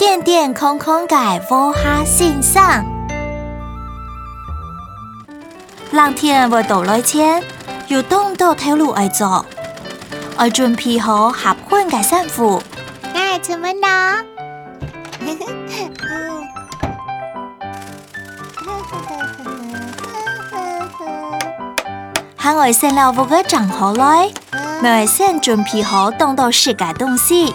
电电空空在放哈身上，冷天要多来穿，要懂得走路爱走，爱准备好合款的衫裤。那出门呢？哈我 先来把个枕头来，我先准备好冻到时的东西。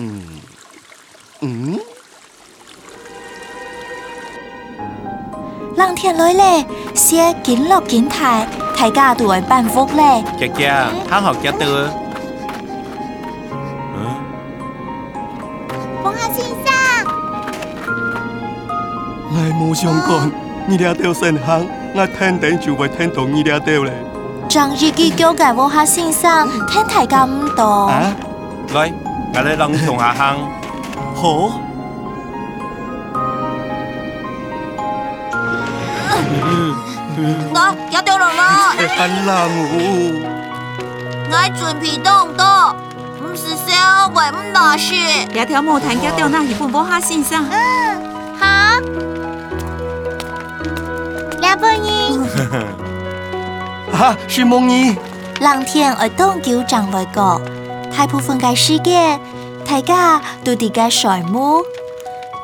嗯嗯，浪天女嘞，先敬老敬太，大家都会祝福嘞。姐姐，他好，姐姐。嗯。王下先生，来，莫相干，你聊到神行，我听懂就会听懂你聊到嘞。上日佮今日王下先生听太个唔同。啊，来。咱来弄上下炕。好。嗯嗯。来，拿钓罗拉。很冷哦。俺船皮冻唔多，唔是说好外母热死。条木炭拿钓那，是不冇下新鲜。嗯，好。两分银。哈是梦妮。冷天会冻叫长来个。大部分嘅时间，大家都在嘅睡午，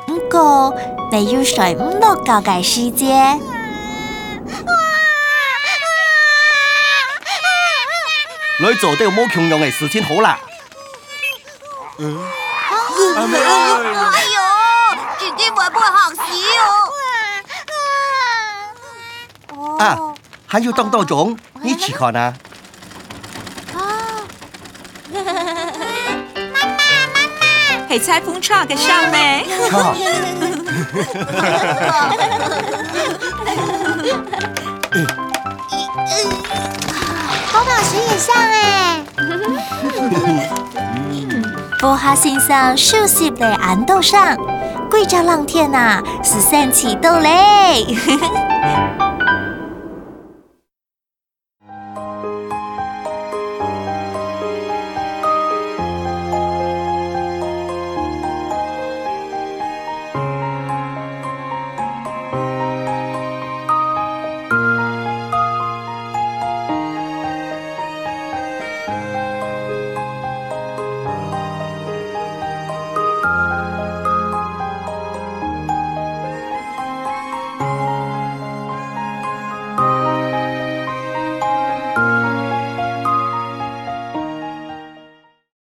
不过你要睡午觉嘅时间，来做到冇强用嘅事情好啦。哎呦，姐姐妹妹学习哦！啊，还要当多种，你去看啊。翡翠风车可上呢。好宝石也像哎。波哈先生休息的红豆上，贵州浪天呐是三起豆嘞。